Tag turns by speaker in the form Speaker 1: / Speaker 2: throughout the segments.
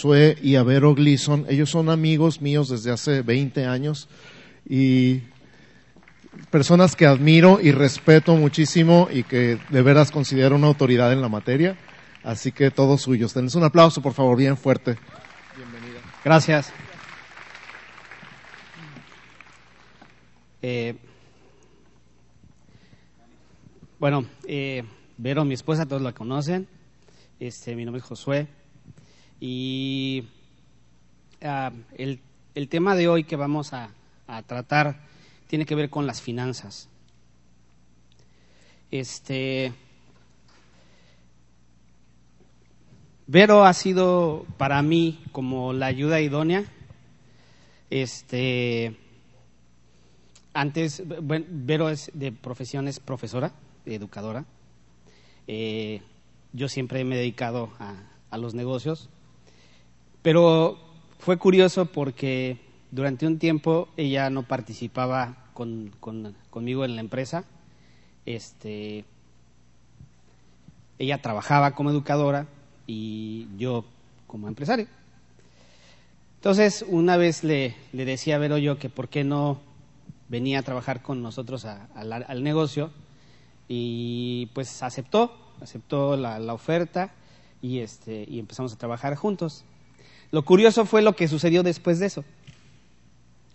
Speaker 1: Josué y a Vero Gleason. Ellos son amigos míos desde hace 20 años y personas que admiro y respeto muchísimo y que de veras considero una autoridad en la materia. Así que todos suyos. Tenés un aplauso, por favor, bien fuerte.
Speaker 2: Bienvenida. Gracias. Eh, bueno, eh, Vero, mi esposa, todos la conocen. Este, mi nombre es Josué. Y ah, el, el, tema de hoy que vamos a, a, tratar tiene que ver con las finanzas. Este, Vero ha sido para mí como la ayuda idónea. Este, antes, bueno, Vero es de profesión es profesora, educadora. Eh, yo siempre me he dedicado a, a los negocios pero fue curioso porque durante un tiempo ella no participaba con, con, conmigo en la empresa. Este, ella trabajaba como educadora y yo como empresario. Entonces, una vez le, le decía a Vero yo que por qué no venía a trabajar con nosotros al negocio y pues aceptó, aceptó la, la oferta y, este, y empezamos a trabajar juntos. Lo curioso fue lo que sucedió después de eso.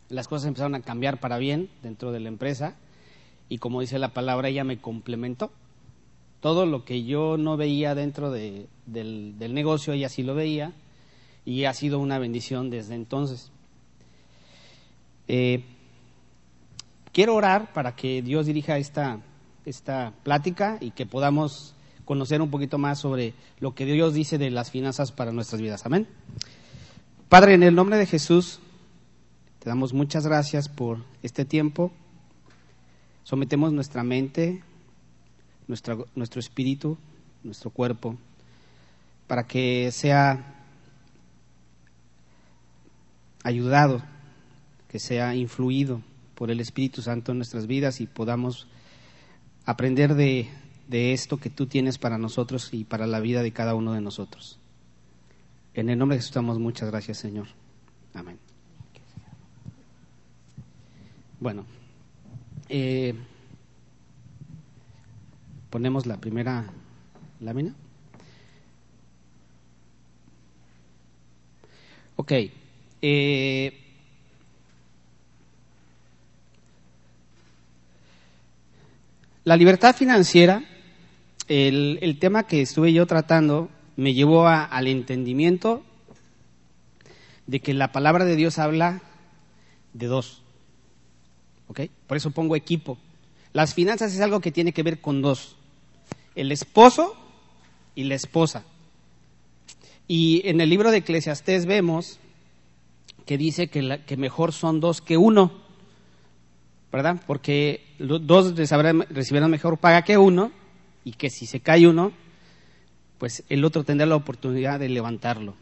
Speaker 2: Las cosas empezaron a cambiar para bien dentro de la empresa y como dice la palabra, ella me complementó. Todo lo que yo no veía dentro de, del, del, negocio, ella sí lo veía y ha sido una bendición desde entonces. Eh, quiero orar para que Dios dirija esta, esta plática y que podamos conocer un poquito más sobre lo que Dios dice de las finanzas para nuestras vidas. Amén. Padre, en el nombre de Jesús, te damos muchas gracias por este tiempo. Sometemos nuestra mente, nuestra, nuestro espíritu, nuestro cuerpo, para que sea ayudado, que sea influido por el Espíritu Santo en nuestras vidas y podamos aprender de, de esto que tú tienes para nosotros y para la vida de cada uno de nosotros. En el nombre de Jesús damos muchas gracias, Señor. Amén. Bueno, eh, ponemos la primera lámina. Ok. Eh, la libertad financiera, el, el tema que estuve yo tratando me llevó a, al entendimiento de que la palabra de Dios habla de dos. ¿Ok? Por eso pongo equipo. Las finanzas es algo que tiene que ver con dos. El esposo y la esposa. Y en el libro de Eclesiastés vemos que dice que, que mejor son dos que uno. ¿Verdad? Porque dos recibirán mejor paga que uno y que si se cae uno, pues el otro tendrá la oportunidad de levantarlo.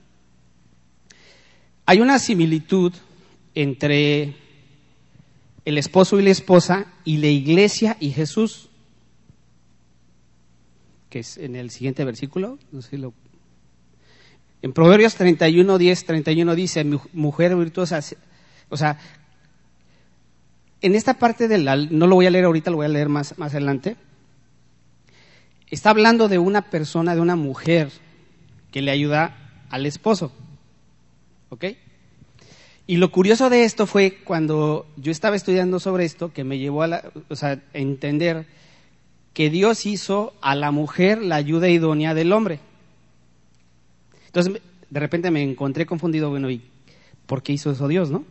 Speaker 2: Hay una similitud entre el esposo y la esposa y la iglesia y Jesús, que es en el siguiente versículo. En Proverbios 31, 10, 31 dice, mujer virtuosa, o sea, en esta parte del, no lo voy a leer ahorita, lo voy a leer más, más adelante, está hablando de una persona, de una mujer que le ayuda al esposo. ¿Ok? Y lo curioso de esto fue cuando yo estaba estudiando sobre esto, que me llevó a, la, entender que Dios hizo a la mujer la ayuda idónea del hombre. Entonces, de repente me encontré confundido, bueno, ¿y por qué hizo eso Dios, no?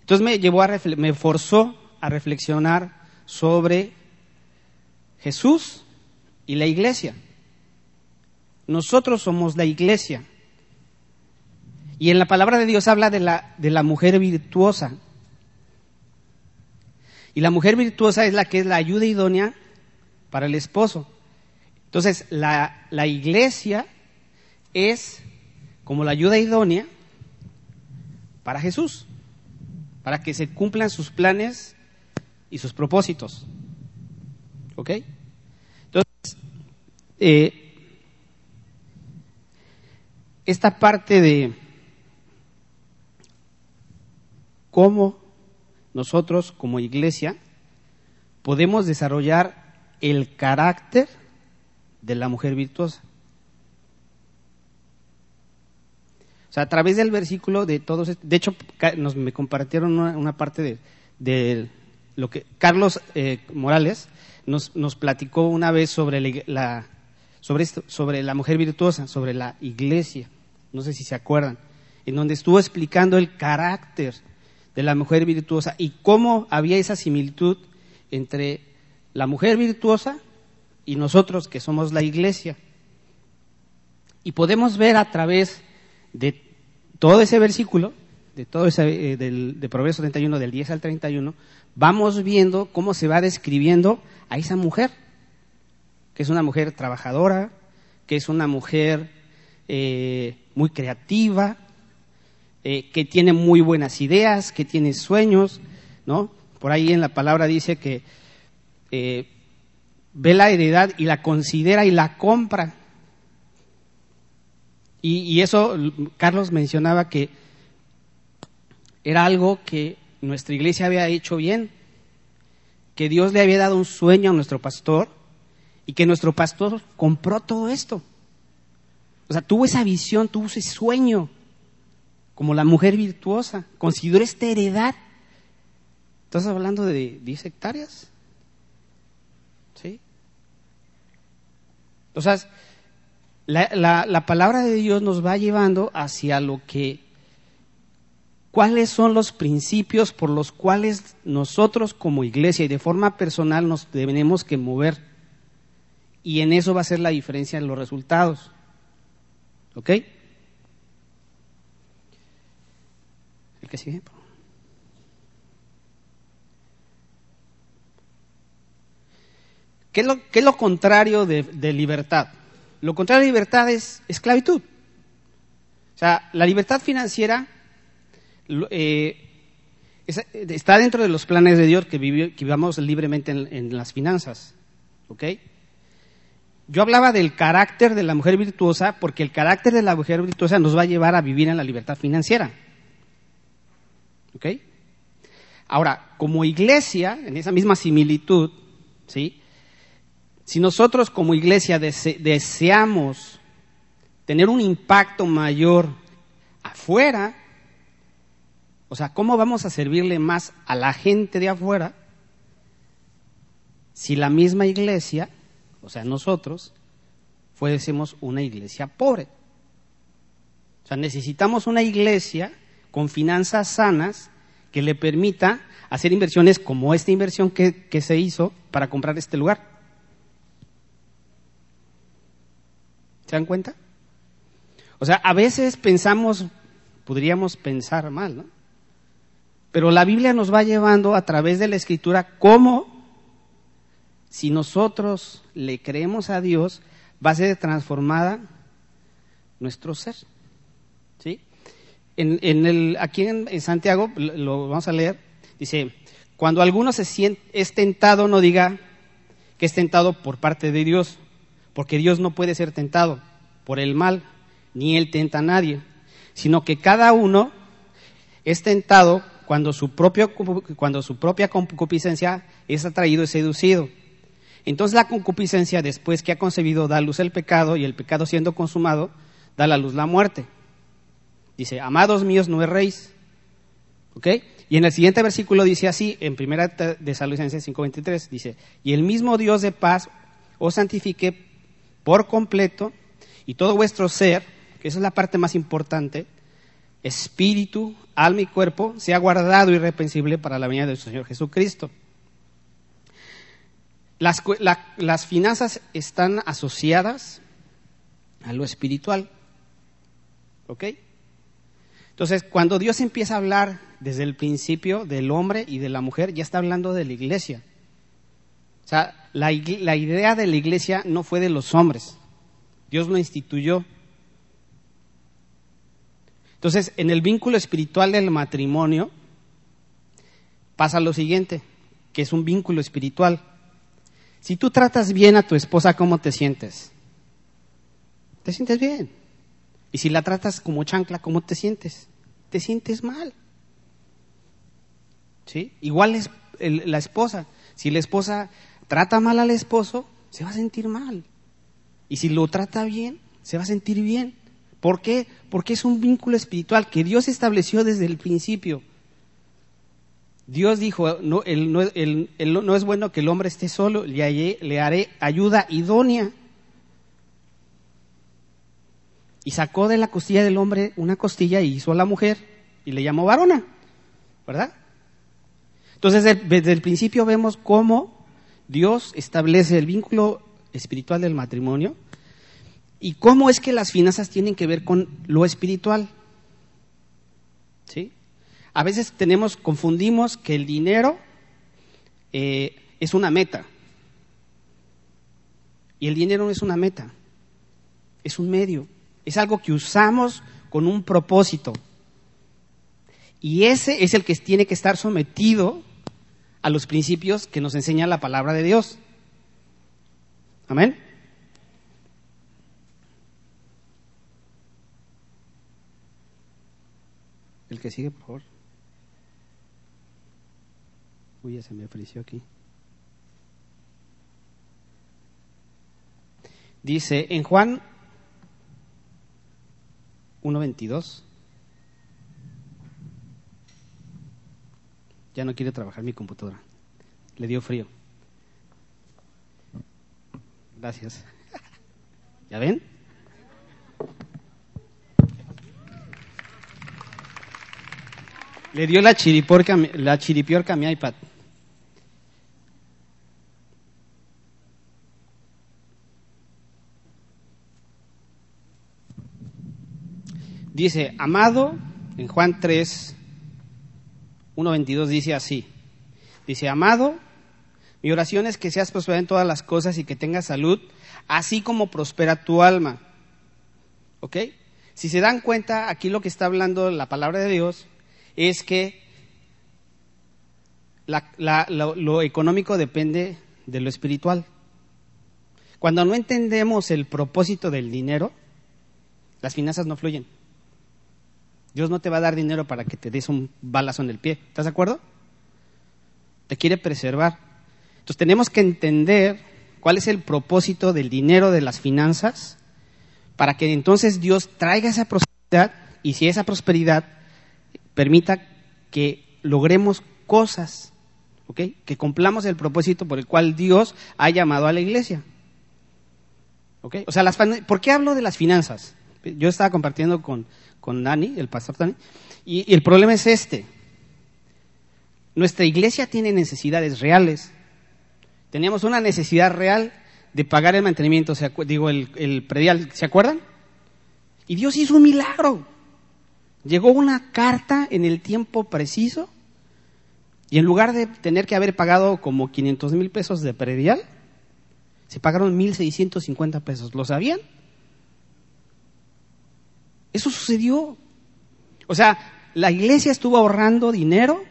Speaker 2: Entonces me llevó a me forzó a reflexionar sobre Jesús y la iglesia. Nosotros somos la iglesia. Y en la palabra de Dios habla de la, de la mujer virtuosa. Y la mujer virtuosa es la que es la ayuda idónea para el esposo. Entonces, la, la iglesia es como la ayuda idónea para Jesús, para que se cumplan sus planes y sus propósitos. ¿Ok? Eh, esta parte de cómo nosotros como iglesia podemos desarrollar el carácter de la mujer virtuosa. O sea, a través del versículo de todos, de hecho, nos me compartieron una, parte de, lo que Carlos eh, Morales nos, nos, platicó una vez sobre la, sobre, esto, sobre la mujer virtuosa, sobre la iglesia, no sé si se acuerdan, en donde estuvo explicando el carácter de la mujer virtuosa y cómo había esa similitud entre la mujer virtuosa y nosotros que somos la iglesia. Y podemos ver a través de todo ese versículo, de todo ese, eh, del, de Proverbios 31, del 10 al 31, vamos viendo cómo se va describiendo a esa mujer, que es una mujer trabajadora, que es una mujer eh, muy creativa, eh, que tiene muy buenas ideas, que tiene sueños, ¿no? Por ahí en la palabra dice que ve la heredad y la considera y la compra. Y, eso, Carlos mencionaba que era algo que nuestra iglesia había hecho bien, que Dios le había dado un sueño a nuestro pastor y que nuestro pastor compró todo esto. O sea, tuvo esa visión, tuvo ese sueño, como la mujer virtuosa, consideró esta heredad. ¿Estás hablando de 10 hectáreas? ¿Sí? O sea, la, la, palabra de Dios nos va llevando hacia lo que, cuáles son los principios por los cuales nosotros como iglesia y de forma personal nos tenemos que mover. Y en eso va a ser la diferencia en los resultados. ¿Ok? El que sigue. ¿Qué es lo, contrario de, de libertad? Lo contrario a libertad es esclavitud. O sea, la libertad financiera eh, está dentro de los planes de Dios que, vivamos libremente en, las finanzas. ¿Ok? Yo hablaba del carácter de la mujer virtuosa porque el carácter de la mujer virtuosa nos va a llevar a vivir en la libertad financiera. ¿Ok? Ahora, como iglesia, en esa misma similitud, ¿sí? Si nosotros como iglesia deseamos tener un impacto mayor afuera, o sea, ¿cómo vamos a servirle más a la gente de afuera si la misma iglesia, o sea, nosotros, fuésemos una iglesia pobre? O sea, necesitamos una iglesia con finanzas sanas que le permita hacer inversiones como esta inversión que, que se hizo para comprar este lugar. ¿Se dan cuenta? O sea, a veces pensamos, podríamos pensar mal, ¿no? Pero la Biblia nos va llevando a través de la escritura cómo, si nosotros le creemos a Dios, va a ser transformada nuestro ser. ¿Sí? En, aquí en, Santiago, lo vamos a leer, dice, cuando alguno se siente, es tentado, no diga que es tentado por parte de Dios, porque Dios no puede ser tentado por el mal, ni Él tenta a nadie, sino que cada uno es tentado cuando su, propio, cuando su propia concupiscencia es atraído y seducido. Entonces la concupiscencia, después que ha concebido, da a luz el pecado, y el pecado siendo consumado, da a la luz la muerte. Dice, amados míos, no erréis. ¿Ok? Y en el siguiente versículo dice así, en primera de 5.23, dice, y el mismo Dios de paz os santifique por completo y todo vuestro ser, que esa es la parte más importante, espíritu, alma y cuerpo, sea guardado irrepensible para la venida del Señor Jesucristo. Las, las finanzas están asociadas a lo espiritual. ¿Ok? Entonces, cuando Dios empieza a hablar desde el principio del hombre y de la mujer, ya está hablando de la iglesia. O sea, la, la idea de la iglesia no fue de los hombres, Dios lo instituyó. Entonces, en el vínculo espiritual del matrimonio pasa lo siguiente, que es un vínculo espiritual. Si tú tratas bien a tu esposa, ¿cómo te sientes? Te sientes bien. Y si la tratas como chancla, ¿cómo te sientes? Te sientes mal. ¿Sí? Igual es la esposa. Si la esposa trata mal al esposo, se va a sentir mal. Y si lo trata bien, se va a sentir bien. ¿Por qué? Porque es un vínculo espiritual que Dios estableció desde el principio. Dios dijo, no, no, es bueno que el hombre esté solo, le, le haré ayuda idónea. Y sacó de la costilla del hombre una costilla y hizo a la mujer y le llamó varona, ¿verdad? Entonces, desde el principio vemos cómo Dios establece el vínculo espiritual del matrimonio y cómo es que las finanzas tienen que ver con lo espiritual. ¿Sí? A veces tenemos, confundimos que el dinero eh, es una meta. Y el dinero no es una meta, es un medio, es algo que usamos con un propósito. Y ese es el que tiene que estar sometido a los principios que nos enseña la palabra de Dios. Amén. El que sigue, por favor. Uy, ya se me ofreció aquí. Dice en Juan 1.22. Ya no quiere trabajar mi computadora. Le dio frío. Gracias. ¿Ya ven? Le dio la, chiripiorca, la chiripiorca a mi iPad. Dice, amado, en Juan 3, 1.22 dice así. Dice, amado, mi oración es que seas prosperado en todas las cosas y que tengas salud, así como prospera tu alma. ¿Ok? Si se dan cuenta, aquí lo que está hablando la palabra de Dios es que lo económico depende de lo espiritual. Cuando no entendemos el propósito del dinero, las finanzas no fluyen. Dios no te va a dar dinero para que te des un balazo en el pie. ¿Estás de acuerdo? Te quiere preservar. Entonces tenemos que entender cuál es el propósito del dinero, de las finanzas, para que entonces Dios traiga esa prosperidad y si esa prosperidad permita que logremos cosas, ¿ok? Que cumplamos el propósito por el cual Dios ha llamado a la iglesia. ¿Ok? O sea, ¿por qué hablo de las finanzas? Yo estaba compartiendo con, con Dani, el pastor Dani, y, el problema es este. Nuestra iglesia tiene necesidades reales. Teníamos una necesidad real de pagar el mantenimiento, digo, el, el predial, ¿se acuerdan? Y Dios hizo un milagro. Llegó una carta en el tiempo preciso y en lugar de tener que haber pagado como 500 mil pesos de predial, se pagaron 1.650 pesos. ¿Lo sabían? Eso sucedió. O sea, la iglesia estuvo ahorrando dinero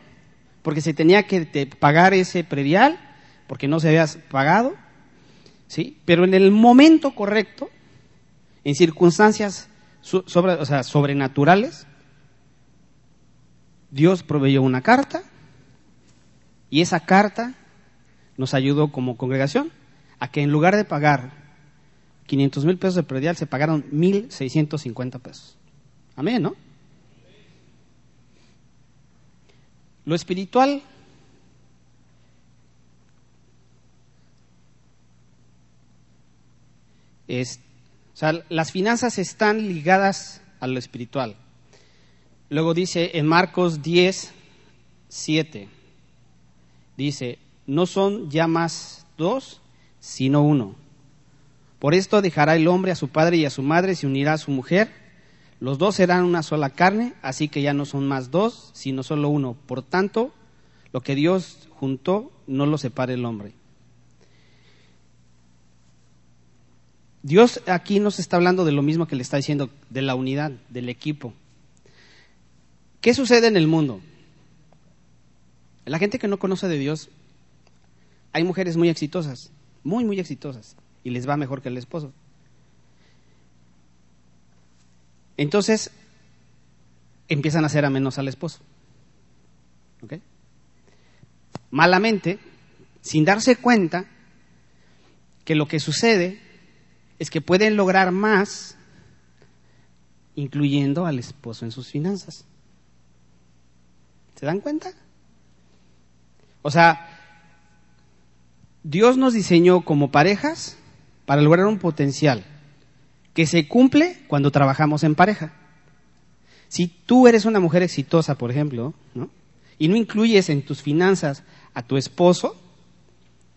Speaker 2: porque se tenía que pagar ese predial, porque no se había pagado, ¿sí? Pero en el momento correcto, en circunstancias sobre, sobrenaturales, Dios proveyó una carta y esa carta nos ayudó como congregación a que en lugar de pagar 500 mil pesos de predial se pagaron 1.650 pesos. Amén, ¿no? Lo espiritual es, o sea, las finanzas están ligadas a lo espiritual. Luego dice en Marcos 10, 7, dice, no son ya más dos, sino uno. Por esto dejará el hombre a su padre y a su madre, se unirá a su mujer. Los dos serán una sola carne, así que ya no son más dos, sino solo uno. Por tanto, lo que Dios juntó, no lo separe el hombre. Dios aquí nos está hablando de lo mismo que le está diciendo, de la unidad, del equipo. ¿Qué sucede en el mundo? La gente que no conoce de Dios, hay mujeres muy exitosas, muy, muy exitosas, y les va mejor que el esposo. Entonces, empiezan a hacer a menos al esposo. ¿Ok? Malamente, sin darse cuenta que lo que sucede es que pueden lograr más incluyendo al esposo en sus finanzas. ¿Se dan cuenta? O sea, Dios nos diseñó como parejas para lograr un potencial que se cumple cuando trabajamos en pareja. Si tú eres una mujer exitosa, por ejemplo, y no incluyes en tus finanzas a tu esposo,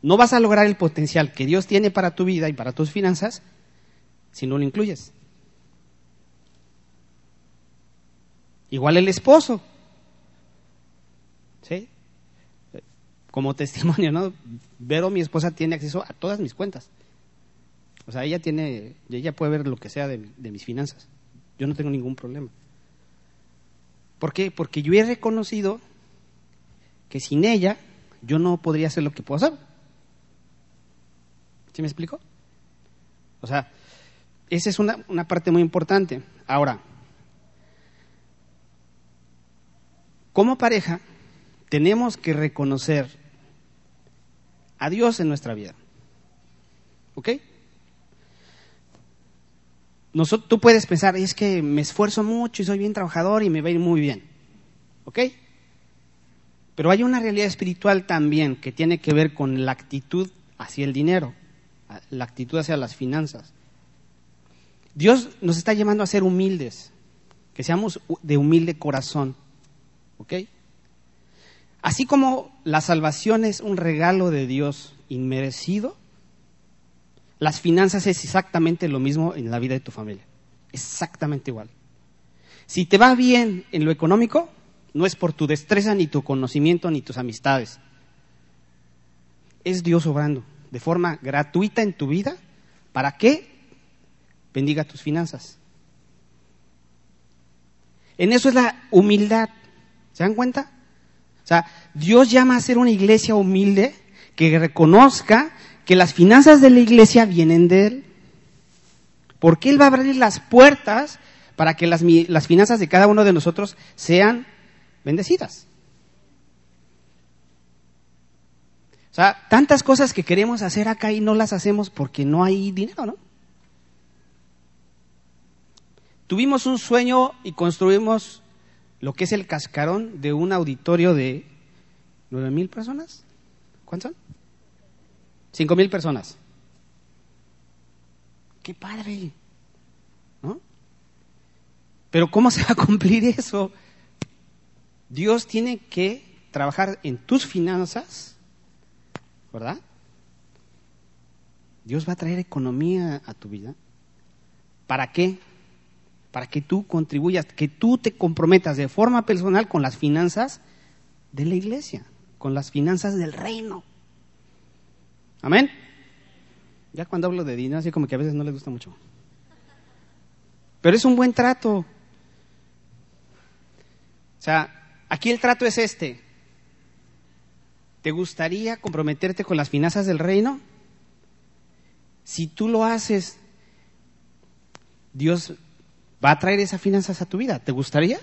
Speaker 2: no vas a lograr el potencial que Dios tiene para tu vida y para tus finanzas si no lo incluyes. Igual el esposo. ¿Sí? Como testimonio, ¿no? Vero, mi esposa, tiene acceso a todas mis cuentas. O sea, ella tiene, ella puede ver lo que sea de, mis finanzas. Yo no tengo ningún problema. ¿Por qué? Porque yo he reconocido que sin ella yo no podría hacer lo que puedo hacer. ¿Sí me explico? O sea, esa es una, una parte muy importante. Ahora, como pareja, tenemos que reconocer a Dios en nuestra vida. ¿Ok? Tú puedes pensar, es que me esfuerzo mucho y soy bien trabajador y me va a ir muy bien. ¿Ok? Pero hay una realidad espiritual también que tiene que ver con la actitud hacia el dinero, la actitud hacia las finanzas. Dios nos está llamando a ser humildes, que seamos de humilde corazón. ¿Ok? Así como la salvación es un regalo de Dios inmerecido, las finanzas es exactamente lo mismo en la vida de tu familia. Exactamente igual. Si te va bien en lo económico, no es por tu destreza, ni tu conocimiento, ni tus amistades. Es Dios obrando de forma gratuita en tu vida. ¿Para qué? Bendiga tus finanzas. En eso es la humildad. ¿Se dan cuenta? O sea, Dios llama a ser una iglesia humilde que reconozca que las finanzas de la iglesia vienen de Él. Porque Él va a abrir las puertas para que las, las finanzas de cada uno de nosotros sean bendecidas. O sea, tantas cosas que queremos hacer acá y no las hacemos porque no hay dinero, ¿no? Tuvimos un sueño y construimos lo que es el cascarón de un auditorio de nueve mil personas. ¿Cuántos son? Cinco mil personas. ¡Qué padre! ¿No? Pero ¿cómo se va a cumplir eso? Dios tiene que trabajar en tus finanzas, ¿verdad? Dios va a traer economía a tu vida. ¿Para qué? Para que tú contribuyas, que tú te comprometas de forma personal con las finanzas de la iglesia, con las finanzas del reino. Amén. Ya cuando hablo de dinero, así como que a veces no les gusta mucho. Pero es un buen trato. O sea, Aquí el trato es este. ¿Te gustaría comprometerte con las finanzas del reino? Si tú lo haces, Dios va a traer esas finanzas a tu vida. ¿Te gustaría?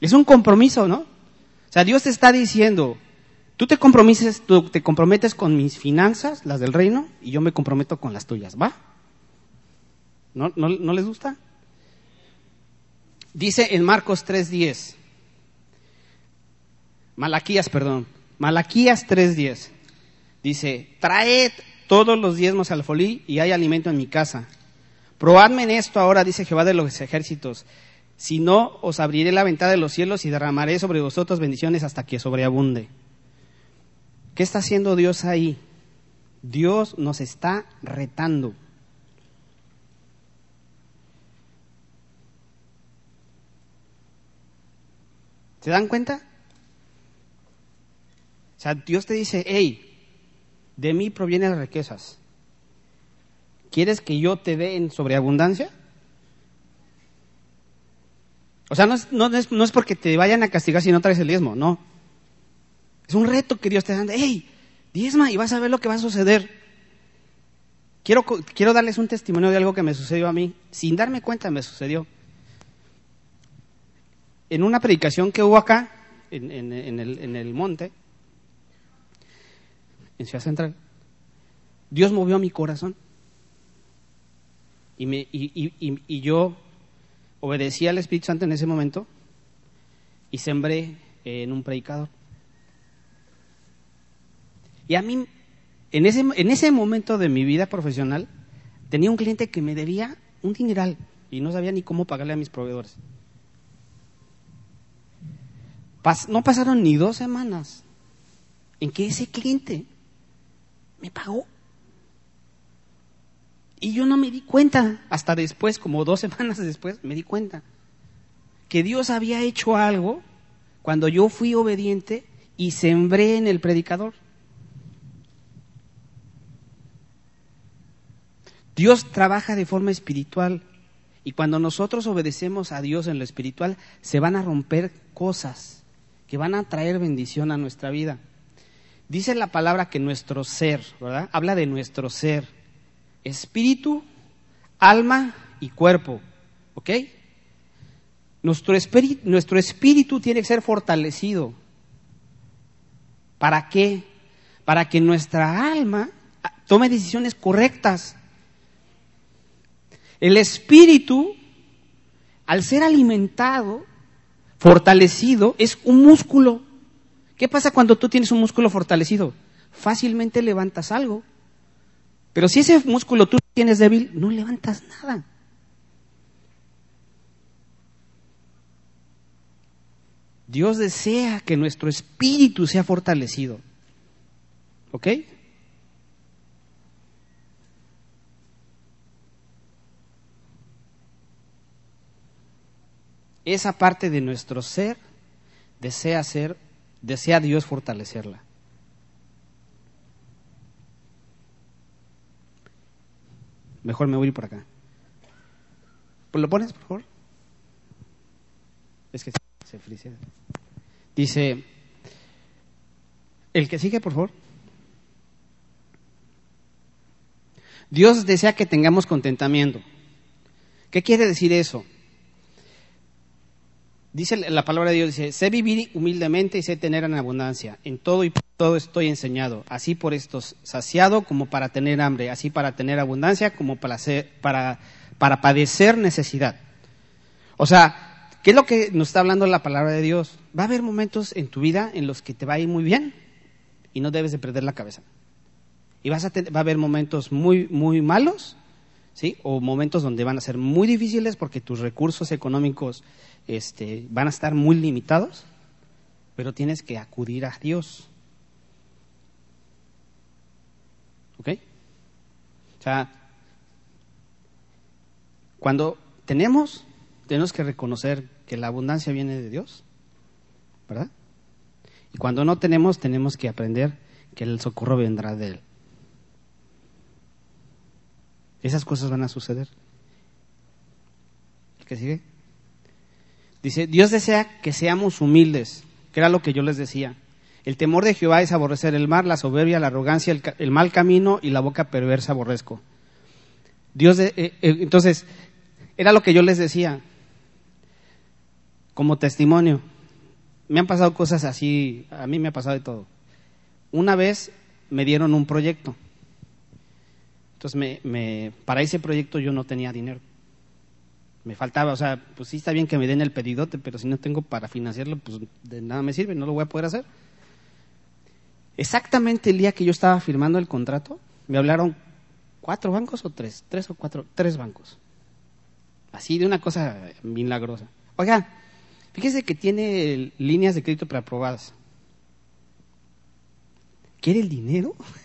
Speaker 2: Es un compromiso, ¿no? O sea, Dios te está diciendo, tú te comprometes, te comprometes con mis finanzas, las del reino, y yo me comprometo con las tuyas, ¿va? ¿No, no, no les gusta? Dice en Marcos 3:10, Malaquías, perdón. Malaquías 3.10. Dice, traed todos los diezmos al folí y hay alimento en mi casa. Probadme en esto ahora, dice Jehová de los ejércitos. Si no, os abriré la ventana de los cielos y derramaré sobre vosotros bendiciones hasta que sobreabunde. ¿Qué está haciendo Dios ahí? Dios nos está retando. ¿Se dan cuenta? O sea, Dios te dice, hey, de mí provienen las riquezas. ¿Quieres que yo te dé en sobreabundancia? O sea, no es, es, no es, porque te vayan a castigar si no traes el diezmo, no. Es un reto que Dios te da. Hey, diezma y vas a ver lo que va a suceder. quiero, quiero darles un testimonio de algo que me sucedió a mí. Sin darme cuenta me sucedió. En una predicación que hubo acá, en, el, monte, en Ciudad Central, Dios movió mi corazón. Y, me, y, yo obedecí al Espíritu Santo en ese momento y sembré en un predicador. Y a mí, en ese, en ese momento de mi vida profesional, tenía un cliente que me debía un dineral y no sabía ni cómo pagarle a mis proveedores. no pasaron ni dos semanas en que ese cliente me pagó. Y yo no me di cuenta, hasta después, como dos semanas después, me di cuenta que Dios había hecho algo cuando yo fui obediente y sembré en el predicador. Dios trabaja de forma espiritual y cuando nosotros obedecemos a Dios en lo espiritual, se van a romper cosas que van a traer bendición a nuestra vida. Dice la palabra que nuestro ser, ¿verdad? Habla de nuestro ser espíritu, alma y cuerpo. ¿Ok? Nuestro espíritu, nuestro espíritu tiene que ser fortalecido. ¿Para qué? Para que nuestra alma tome decisiones correctas. El espíritu, al ser alimentado, fortalecido, es un músculo. ¿Qué pasa cuando tú tienes un músculo fortalecido? Fácilmente levantas algo. Pero si ese músculo tú tienes débil, no levantas nada. Dios desea que nuestro espíritu sea fortalecido. ¿Ok? Esa parte de nuestro ser desea ser, desea Dios fortalecerla. Mejor me voy por acá. Pues, ¿Lo pones, por favor? Es que se frisia. Dice, el que sigue, por favor. Dios desea que tengamos contentamiento. ¿Qué quiere decir eso? Dice la palabra de Dios, dice, sé vivir humildemente y sé tener en abundancia. En todo y por todo estoy enseñado. Así por esto saciado como para tener hambre. Así para tener abundancia como para, para, para padecer necesidad. O sea, ¿qué es lo que nos está hablando la palabra de Dios? Va a haber momentos en tu vida en los que te va a ir muy bien y no debes de perder la cabeza. Y vas a va a haber momentos muy, muy malos, ¿sí? O momentos donde van a ser muy difíciles porque tus recursos económicos este, van a estar muy limitados, pero tienes que acudir a Dios. ¿Ok? O sea, cuando tenemos, tenemos que reconocer que la abundancia viene de Dios, ¿verdad? Y cuando no tenemos, tenemos que aprender que el socorro vendrá de Él. Esas cosas van a suceder. ¿El que sigue? Dice, Dios desea que seamos humildes, que era lo que yo les decía. El temor de Jehová es aborrecer el mar, la soberbia, la arrogancia, el, mal camino y la boca perversa aborrezco. Dios, eh, eh, entonces, era lo que yo les decía, como testimonio. Me han pasado cosas así, a mí me ha pasado de todo. Una vez me dieron un proyecto. Entonces, me, para ese proyecto yo no tenía dinero me faltaba, o sea, pues sí está bien que me den el pedidote, pero si no tengo para financiarlo, pues de nada me sirve, no lo voy a poder hacer. Exactamente el día que yo estaba firmando el contrato, me hablaron cuatro bancos o tres, tres o cuatro, tres bancos. Así de una cosa milagrosa. Oiga, fíjese que tiene líneas de crédito preaprobadas. ¿Quiere el dinero?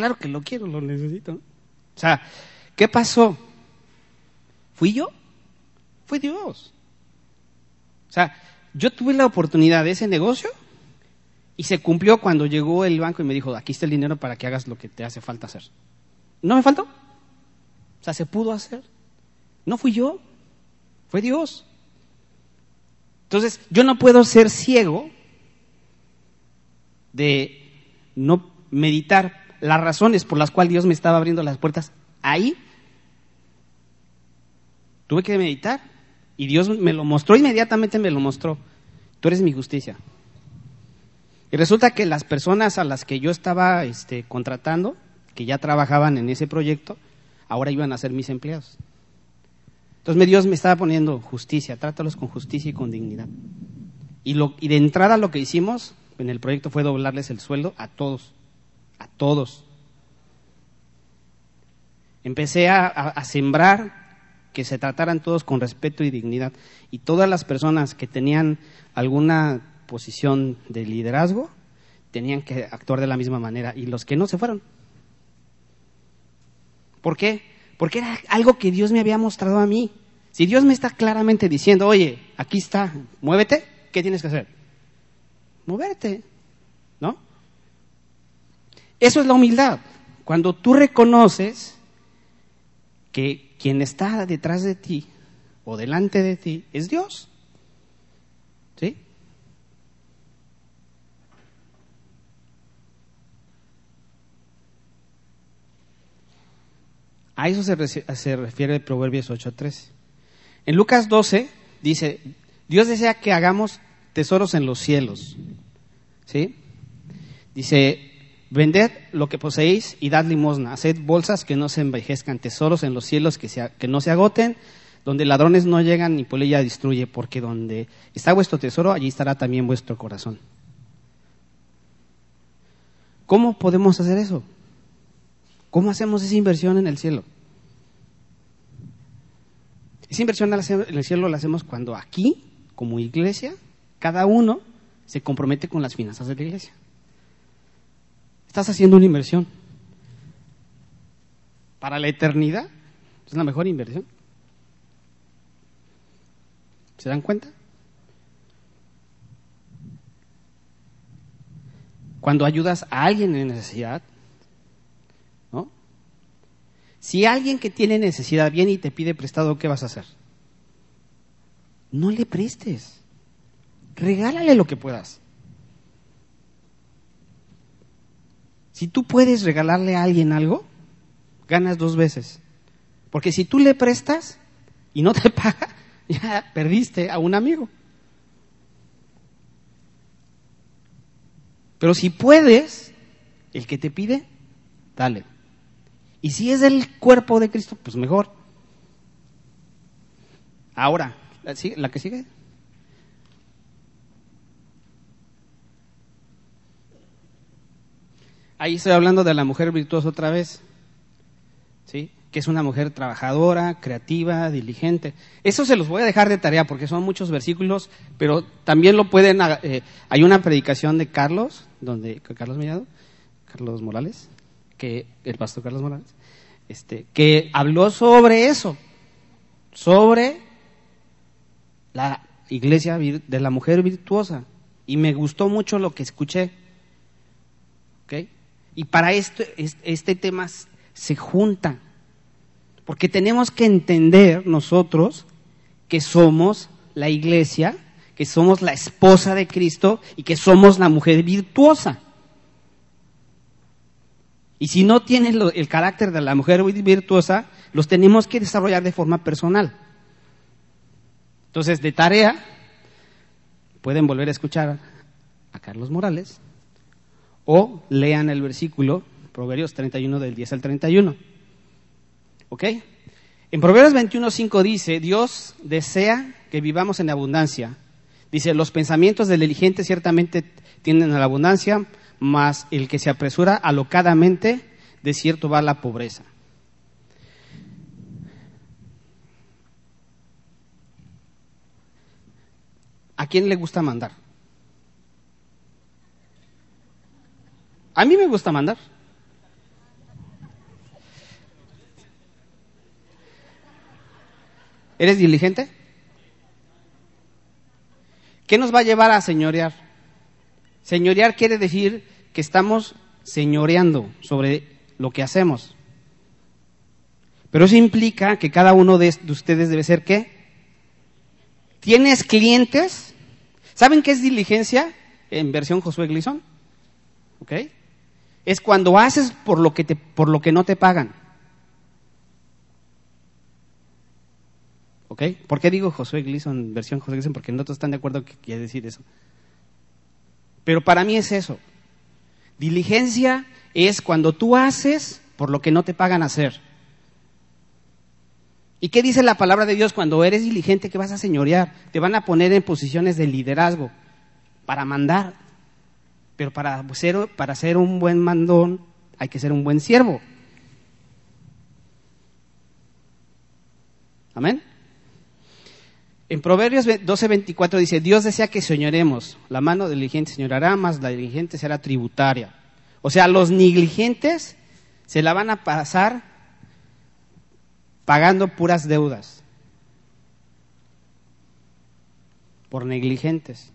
Speaker 2: Claro que lo quiero, lo necesito. O sea, ¿qué pasó? ¿Fui yo? Fue Dios. O sea, yo tuve la oportunidad de ese negocio y se cumplió cuando llegó el banco y me dijo, aquí está el dinero para que hagas lo que te hace falta hacer. ¿No me faltó? O sea, se pudo hacer. No fui yo, fue Dios. Entonces, yo no puedo ser ciego de no meditar las razones por las cuales Dios me estaba abriendo las puertas, ahí tuve que meditar. Y Dios me lo mostró, inmediatamente me lo mostró. Tú eres mi justicia. Y resulta que las personas a las que yo estaba este, contratando, que ya trabajaban en ese proyecto, ahora iban a ser mis empleados. Entonces Dios me estaba poniendo justicia, trátalos con justicia y con dignidad. Y, lo, y de entrada lo que hicimos en el proyecto fue doblarles el sueldo a todos, a todos. Empecé a, sembrar que se trataran todos con respeto y dignidad. Y todas las personas que tenían alguna posición de liderazgo tenían que actuar de la misma manera. Y los que no se fueron. ¿Por qué? Porque era algo que Dios me había mostrado a mí. Si Dios me está claramente diciendo, oye, aquí está, muévete, ¿qué tienes que hacer? Moverte. Eso es la humildad. Cuando tú reconoces que quien está detrás de ti o delante de ti es Dios. ¿Sí? A eso se, refiere el Proverbios 8.13. En Lucas 12 dice, Dios desea que hagamos tesoros en los cielos. ¿Sí? Dice, vended lo que poseéis y dad limosna. Haced bolsas que no se envejezcan, tesoros en los cielos que, que no se agoten, donde ladrones no llegan ni polilla destruye, porque donde está vuestro tesoro, allí estará también vuestro corazón. ¿Cómo podemos hacer eso? ¿Cómo hacemos esa inversión en el cielo? Esa inversión en el cielo la hacemos cuando aquí, como iglesia, cada uno se compromete con las finanzas de la iglesia. Estás haciendo una inversión. Para la eternidad es la mejor inversión. ¿Se dan cuenta? Cuando ayudas a alguien en necesidad, si alguien que tiene necesidad viene y te pide prestado, ¿qué vas a hacer? No le prestes. Regálale lo que puedas. Si tú puedes regalarle a alguien algo, ganas dos veces. Porque si tú le prestas y no te paga, ya perdiste a un amigo. Pero si puedes, el que te pide, dale. Y si es del cuerpo de Cristo, pues mejor. Ahora, la que sigue. Ahí estoy hablando de la mujer virtuosa otra vez. ¿Sí? Que es una mujer trabajadora, creativa, diligente. Eso se los voy a dejar de tarea porque son muchos versículos, pero también lo pueden. Eh, hay una predicación de Carlos, donde Carlos Mellado, Carlos Morales, que el pastor Carlos Morales, este, que habló sobre eso, sobre la iglesia de la mujer virtuosa. Y me gustó mucho lo que escuché. Y para esto, este tema se junta. Porque tenemos que entender nosotros que somos la iglesia, que somos la esposa de Cristo y que somos la mujer virtuosa. Y si no tienen el carácter de la mujer virtuosa, los tenemos que desarrollar de forma personal. Entonces, de tarea, pueden volver a escuchar a Carlos Morales o lean el versículo Proverbios 31 del 10 al 31. ¿Ok? En Proverbios 21.5 dice, Dios desea que vivamos en abundancia. Dice, los pensamientos del diligente ciertamente tienden a la abundancia, mas el que se apresura alocadamente, de cierto va a la pobreza. ¿A quién le gusta mandar? A mí me gusta mandar. ¿Eres diligente? ¿Qué nos va a llevar a señorear? Señorear quiere decir que estamos señoreando sobre lo que hacemos. Pero eso implica que cada uno de ustedes debe ser qué? ¿Tienes clientes? ¿Saben qué es diligencia en versión Josué Gleason? ¿Ok? Es cuando haces por lo que, te, por lo que no te pagan. ¿Ok? ¿Por qué digo Josué Gleason, versión Josué Gleason? Porque no todos están de acuerdo que quiere decir eso. Pero para mí es eso. Diligencia es cuando tú haces por lo que no te pagan hacer. ¿Y qué dice la palabra de Dios cuando eres diligente que vas a señorear? Te van a poner en posiciones de liderazgo para mandar. Pero para ser, para ser un buen mandón hay que ser un buen siervo. Amén. En Proverbios 12:24 dice, Dios desea que señoremos, la mano diligente señorará, más la diligente será tributaria. O sea, los negligentes se la van a pasar pagando puras deudas por negligentes.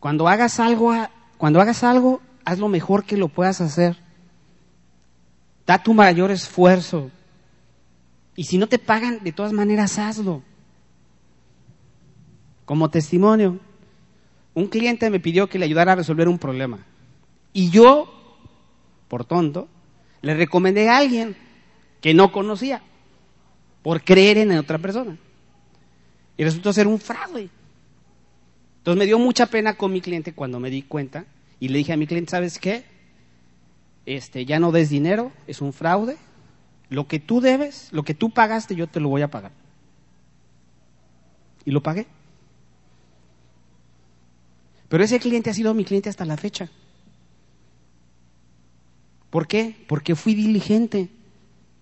Speaker 2: Cuando hagas algo, cuando hagas algo, haz lo mejor que lo puedas hacer. Da tu mayor esfuerzo. Y si no te pagan, de todas maneras hazlo. Como testimonio, un cliente me pidió que le ayudara a resolver un problema. Y yo, por tonto, le recomendé a alguien que no conocía por creer en otra persona. Y resultó ser un fraude. Entonces me dio mucha pena con mi cliente cuando me di cuenta y le dije a mi cliente, ¿sabes qué? Este, ya no des dinero, es un fraude. Lo que tú debes, lo que tú pagaste, yo te lo voy a pagar. Y lo pagué. Pero ese cliente ha sido mi cliente hasta la fecha. ¿Por qué? Porque fui diligente.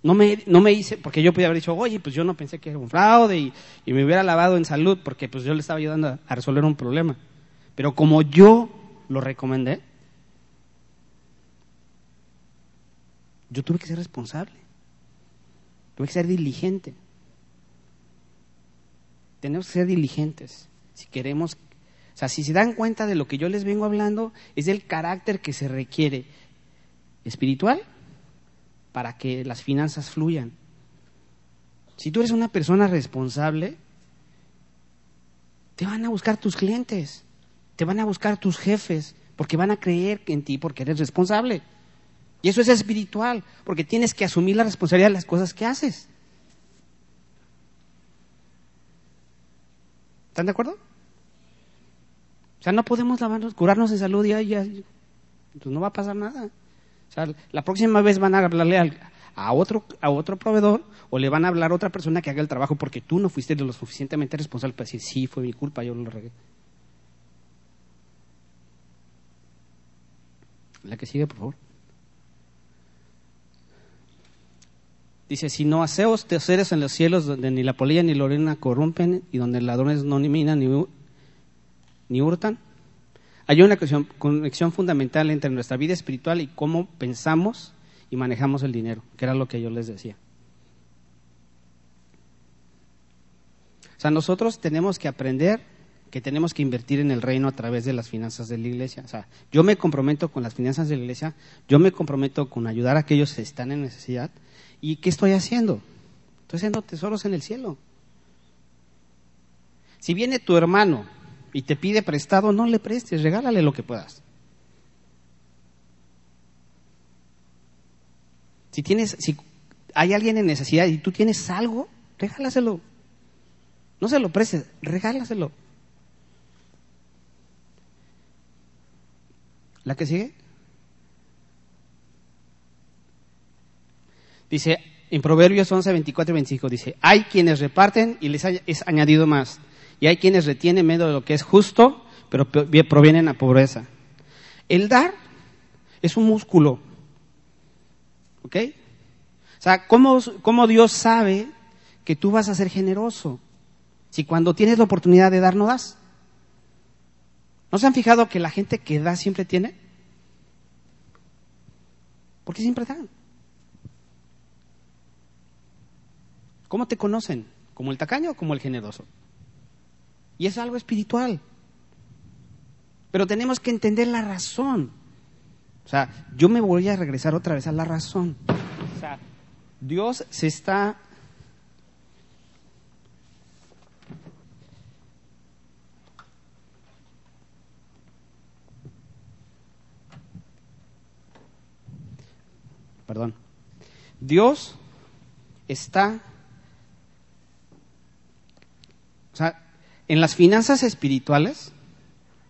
Speaker 2: No me, no me hice, porque yo podía haber dicho, oye, pues yo no pensé que era un fraude y, me hubiera lavado en salud porque pues yo le estaba ayudando a, resolver un problema. Pero como yo lo recomendé, yo tuve que ser responsable. Tuve que ser diligente. Tenemos que ser diligentes si queremos, o sea, si se dan cuenta de lo que yo les vengo hablando, es del carácter que se requiere espiritual para que las finanzas fluyan. Si tú eres una persona responsable, te van a buscar tus clientes, te van a buscar tus jefes, porque van a creer en ti porque eres responsable. Y eso es espiritual, porque tienes que asumir la responsabilidad de las cosas que haces. ¿Están de acuerdo? O sea, no podemos lavarnos, curarnos de salud y ya, ya, pues no va a pasar nada. O sea, la próxima vez van a hablarle a, otro, a otro proveedor o le van a hablar a otra persona que haga el trabajo porque tú no fuiste lo suficientemente responsable para decir, sí, fue mi culpa, yo lo regué. La que sigue, por favor. Dice, si no haceos seres en los cielos donde ni la polilla ni la orina corrompen y donde ladrones no ni minan ni, ni hurtan, hay una conexión, fundamental entre nuestra vida espiritual y cómo pensamos y manejamos el dinero, que era lo que yo les decía. O sea, nosotros tenemos que aprender que tenemos que invertir en el reino a través de las finanzas de la iglesia. O sea, yo me comprometo con las finanzas de la iglesia, yo me comprometo con ayudar a aquellos que están en necesidad. ¿Y qué estoy haciendo? Estoy haciendo tesoros en el cielo. Si viene tu hermano y te pide prestado, no le prestes, regálale lo que puedas. Si tienes, si hay alguien en necesidad y tú tienes algo, regálaselo. No se lo prestes, regálaselo. ¿La que sigue? Dice, en Proverbios 11, 24 y 25, dice, hay quienes reparten y les es añadido más y hay quienes retienen medio de lo que es justo, pero provienen a pobreza. El dar es un músculo. ¿Ok? O sea, ¿cómo, ¿cómo, Dios sabe que tú vas a ser generoso? Si cuando tienes la oportunidad de dar, no das. ¿No se han fijado que la gente que da siempre tiene? Porque siempre dan. ¿Cómo te conocen? ¿Como el tacaño o como el generoso? Y es algo espiritual. Pero tenemos que entender la razón. O sea, yo me voy a regresar otra vez a la razón. O sea, Dios se está... Perdón. Dios está en las finanzas espirituales,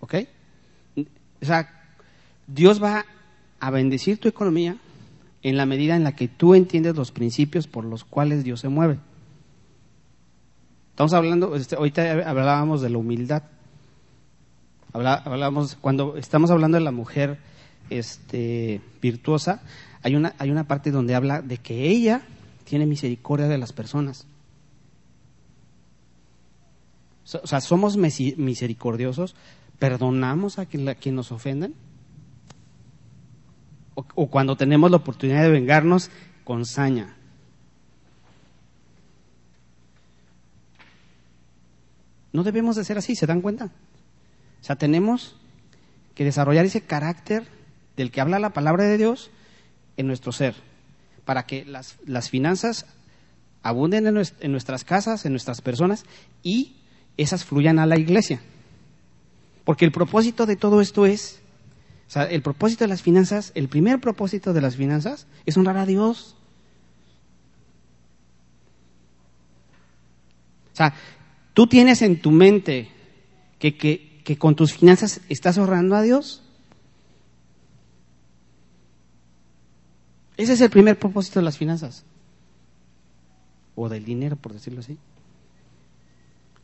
Speaker 2: ¿ok? O sea, Dios va a bendecir tu economía en la medida en la que tú entiendes los principios por los cuales Dios se mueve. Estamos hablando, este, ahorita hablábamos de la humildad. Hablábamos, cuando estamos hablando de la mujer este, virtuosa, hay una, hay una parte donde habla de que ella tiene misericordia de las personas. O sea, somos misericordiosos, perdonamos a quien, nos ofenden. o cuando tenemos la oportunidad de vengarnos con saña. No debemos de ser así, ¿se dan cuenta? O sea, tenemos que desarrollar ese carácter del que habla la palabra de Dios en nuestro ser, para que las, las finanzas abunden en, en nuestras casas, en nuestras personas, y esas fluyan a la iglesia. Porque el propósito de todo esto es, o sea, el propósito de las finanzas, el primer propósito de las finanzas es honrar a Dios. O sea, ¿Tú tienes en tu mente que, que, con tus finanzas estás ahorrando a Dios? Ese es el primer propósito de las finanzas. O del dinero, por decirlo así.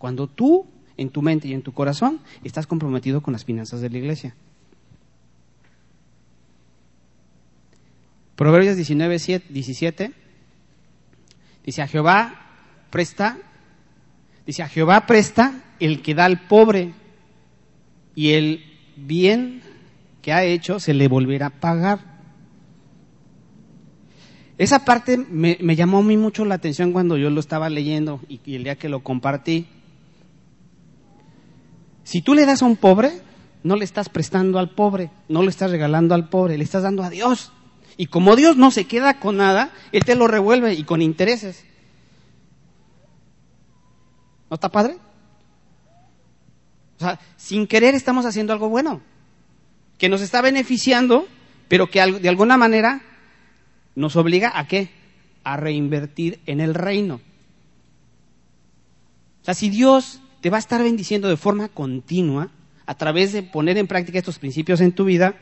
Speaker 2: Cuando tú, en tu mente y en tu corazón, estás comprometido con las finanzas de la iglesia. Proverbios 19, 17 dice, a Jehová presta Dice, a Jehová presta el que da al pobre y el bien que ha hecho se le volverá a pagar. Esa parte me, llamó a mí mucho la atención cuando yo lo estaba leyendo y, y el día que lo compartí. Si tú le das a un pobre, no le estás prestando al pobre, no le estás regalando al pobre, le estás dando a Dios. Y como Dios no se queda con nada, Él te lo revuelve y con intereses. ¿No está padre? O sea, sin querer estamos haciendo algo bueno, que nos está beneficiando, pero que de alguna manera nos obliga a qué? A reinvertir en el reino. O sea, si Dios te va a estar bendiciendo de forma continua a través de poner en práctica estos principios en tu vida,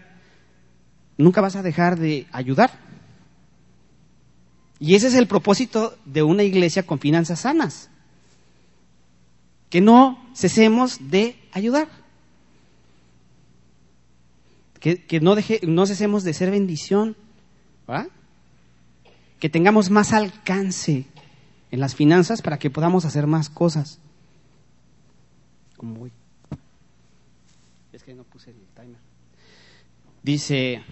Speaker 2: nunca vas a dejar de ayudar. Y ese es el propósito de una iglesia con finanzas sanas que no cesemos de ayudar. Que, no, deje, no cesemos de ser bendición. Que tengamos más alcance en las finanzas para que podamos hacer más cosas. Voy? Es que no puse el timer. Dice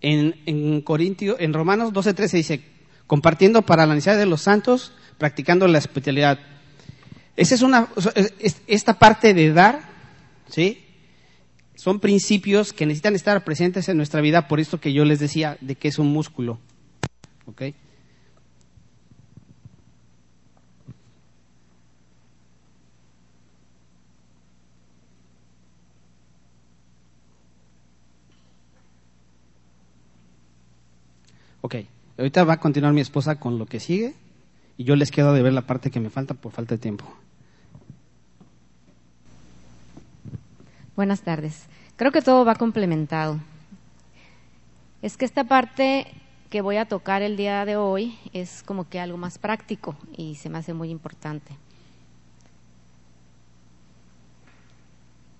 Speaker 2: en, en Corintio, en Romanos 12:13 dice, compartiendo para la necesidad de los santos, practicando la hospitalidad. Esa es una, esta parte de dar, ¿sí? Son principios que necesitan estar presentes en nuestra vida, por esto que yo les decía de que es un músculo, ¿ok? Ok. Ahorita va a continuar mi esposa con lo que sigue y yo les quedo de ver la parte que me falta por falta de tiempo.
Speaker 3: Buenas tardes. Creo que todo va complementado. Es que esta parte que voy a tocar el día de hoy es como que algo más práctico y se me hace muy importante.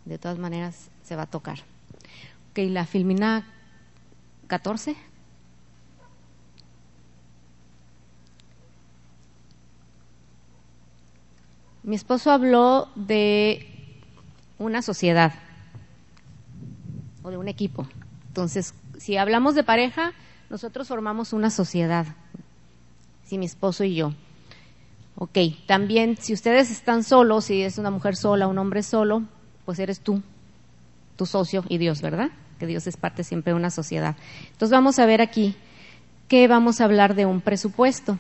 Speaker 3: De todas maneras, se va a tocar. Ok, la filmina 14. Mi esposo habló de una sociedad o de un equipo. Entonces, si hablamos de pareja, nosotros formamos una sociedad. Si mi esposo y yo. Ok, también si ustedes están solos, si es una mujer sola, un hombre solo, pues eres tú, tu socio y Dios, ¿verdad? Que Dios es parte siempre de una sociedad. Entonces vamos a ver aquí que vamos a hablar de un presupuesto.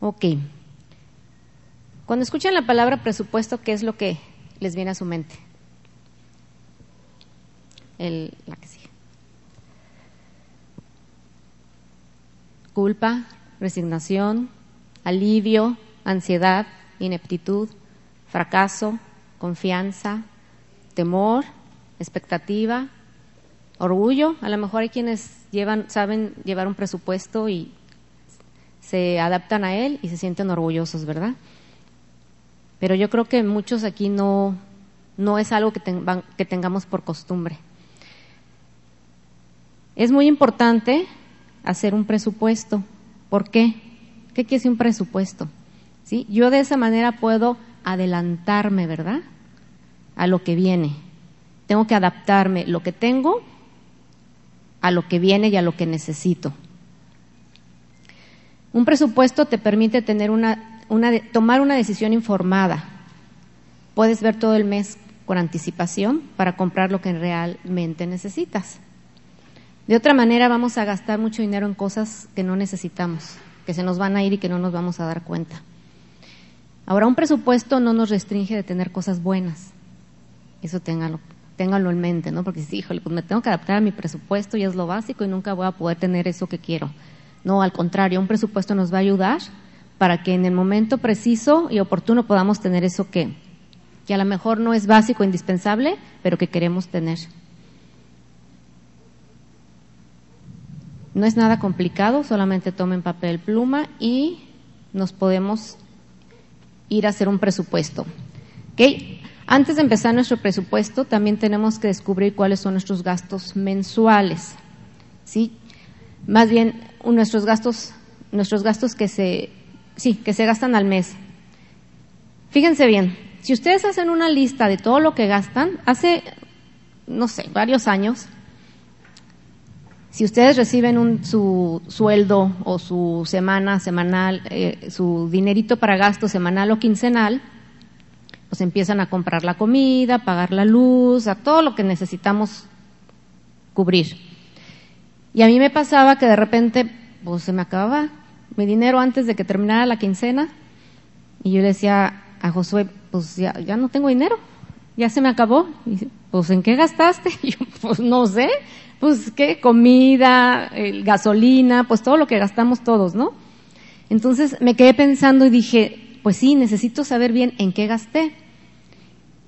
Speaker 3: Ok. Cuando escuchan la palabra presupuesto, ¿qué es lo que les viene a su mente? la que sigue. Culpa, resignación, alivio, ansiedad, ineptitud, fracaso, confianza, temor, expectativa, orgullo. A lo mejor hay quienes llevan, saben llevar un presupuesto y se adaptan a él y se sienten orgullosos, ¿verdad? Pero yo creo que muchos aquí no, no es algo que, tengamos por costumbre. Es muy importante hacer un presupuesto. ¿Por qué? ¿Qué quiere decir un presupuesto? ¿Sí? Yo de esa manera puedo adelantarme, ¿verdad? A lo que viene. Tengo que adaptarme lo que tengo a lo que viene y a lo que necesito. Un presupuesto te permite tener una, una, tomar una decisión informada. Puedes ver todo el mes con anticipación para comprar lo que realmente necesitas. De otra manera vamos a gastar mucho dinero en cosas que no necesitamos, que se nos van a ir y que no nos vamos a dar cuenta. Ahora, un presupuesto no nos restringe de tener cosas buenas. Eso téngalo, en mente, ¿no? Porque si, híjole, pues me tengo que adaptar a mi presupuesto y es lo básico y nunca voy a poder tener eso que quiero. No, al contrario, un presupuesto nos va a ayudar para que en el momento preciso y oportuno podamos tener eso que, que a lo mejor no es básico, indispensable, pero que queremos tener. No es nada complicado, solamente tomen papel, pluma y nos podemos ir a hacer un presupuesto. ¿Okay? Antes de empezar nuestro presupuesto, también tenemos que descubrir cuáles son nuestros gastos mensuales. ¿Sí? Más bien, nuestros gastos, nuestros gastos que se, sí, que se gastan al mes. Fíjense bien, si ustedes hacen una lista de todo lo que gastan, hace, no sé, varios años, si ustedes reciben un, su sueldo o su semana, semanal, eh, su dinerito para gasto semanal o quincenal, pues empiezan a comprar la comida, pagar la luz, a todo lo que necesitamos cubrir. Y a mí me pasaba que de repente, pues se me acababa mi dinero antes de que terminara la quincena. Y yo le decía a Josué, pues ya, ya no tengo dinero, ya se me acabó. Y dice, pues ¿en qué gastaste? Y yo, pues no sé, pues qué, comida, gasolina, pues todo lo que gastamos todos, ¿no? Entonces me quedé pensando y dije, pues sí, necesito saber bien en qué gasté.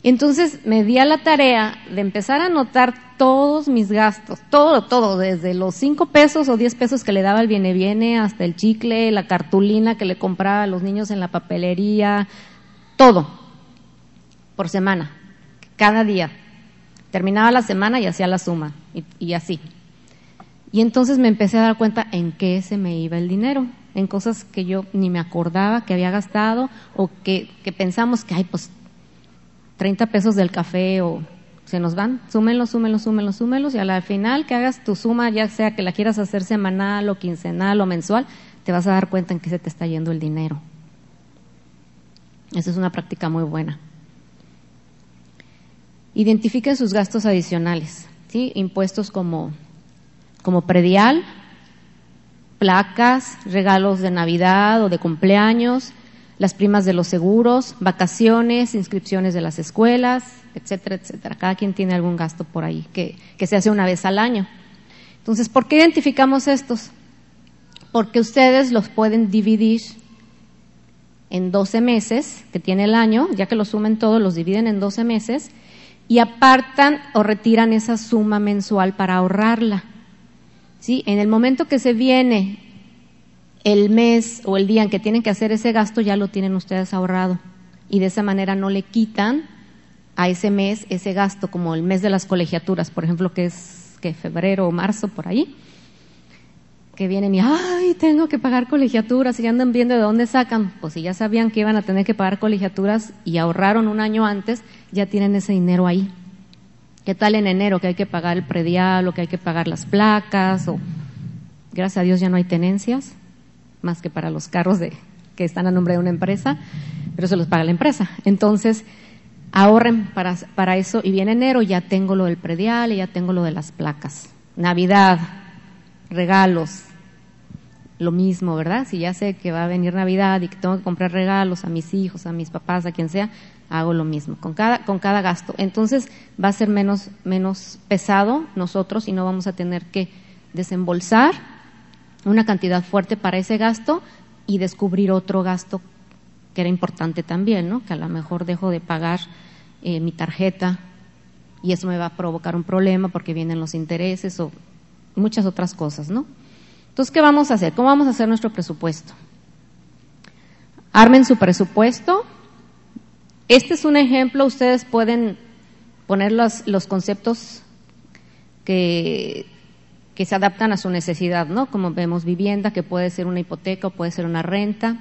Speaker 3: Entonces me di a la tarea de empezar a anotar todos mis gastos, todo, todo, desde los cinco pesos o diez pesos que le daba el viene viene hasta el chicle, la cartulina que le compraba a los niños en la papelería, todo, por semana, cada día. Terminaba la semana y hacía la suma, y, así. Y entonces me empecé a dar cuenta en qué se me iba el dinero, en cosas que yo ni me acordaba que había gastado o que, que pensamos que, ay, pues 30 pesos del café o se nos van, súmenlos, súmenlos, súmenlos, súmenlos y a la final que hagas tu suma, ya sea que la quieras hacer semanal o quincenal o mensual, te vas a dar cuenta en qué se te está yendo el dinero. Esa es una práctica muy buena. Identifiquen sus gastos adicionales, ¿sí? Impuestos como, como predial, placas, regalos de Navidad o de cumpleaños, las primas de los seguros, vacaciones, inscripciones de las escuelas, etcétera, etcétera. Cada quien tiene algún gasto por ahí que, que se hace una vez al año. Entonces, ¿por qué identificamos estos? Porque ustedes los pueden dividir en 12 meses que tiene el año, ya que los sumen todos, los dividen en 12 meses y apartan o retiran esa suma mensual para ahorrarla. ¿Sí? En el momento que se viene el mes o el día en que tienen que hacer ese gasto ya lo tienen ustedes ahorrado y de esa manera no le quitan a ese mes ese gasto como el mes de las colegiaturas, por ejemplo, que es que febrero o marzo por ahí, que vienen y ay, tengo que pagar colegiaturas y andan viendo de dónde sacan, pues si ya sabían que iban a tener que pagar colegiaturas y ahorraron un año antes, ya tienen ese dinero ahí. ¿Qué tal en enero que hay que pagar el predial o que hay que pagar las placas o gracias a Dios ya no hay tenencias? Más que para los carros de, que están a nombre de una empresa, pero se los paga la empresa. Entonces, ahorren para, para eso y viene enero ya tengo lo del predial y ya tengo lo de las placas. Navidad, regalos, lo mismo, ¿verdad? Si ya sé que va a venir Navidad y que tengo que comprar regalos a mis hijos, a mis papás, a quien sea, hago lo mismo con cada, con cada gasto. Entonces va a ser menos, menos pesado nosotros y no vamos a tener que desembolsar una cantidad fuerte para ese gasto y descubrir otro gasto que era importante también, ¿no? Que a lo mejor dejo de pagar eh, mi tarjeta y eso me va a provocar un problema porque vienen los intereses o muchas otras cosas, ¿no? Entonces, ¿qué vamos a hacer? ¿Cómo vamos a hacer nuestro presupuesto? Armen su presupuesto. Este es un ejemplo, ustedes pueden poner los, los conceptos que, que se adaptan a su necesidad, ¿no? Como vemos, vivienda, que puede ser una hipoteca o puede ser una renta,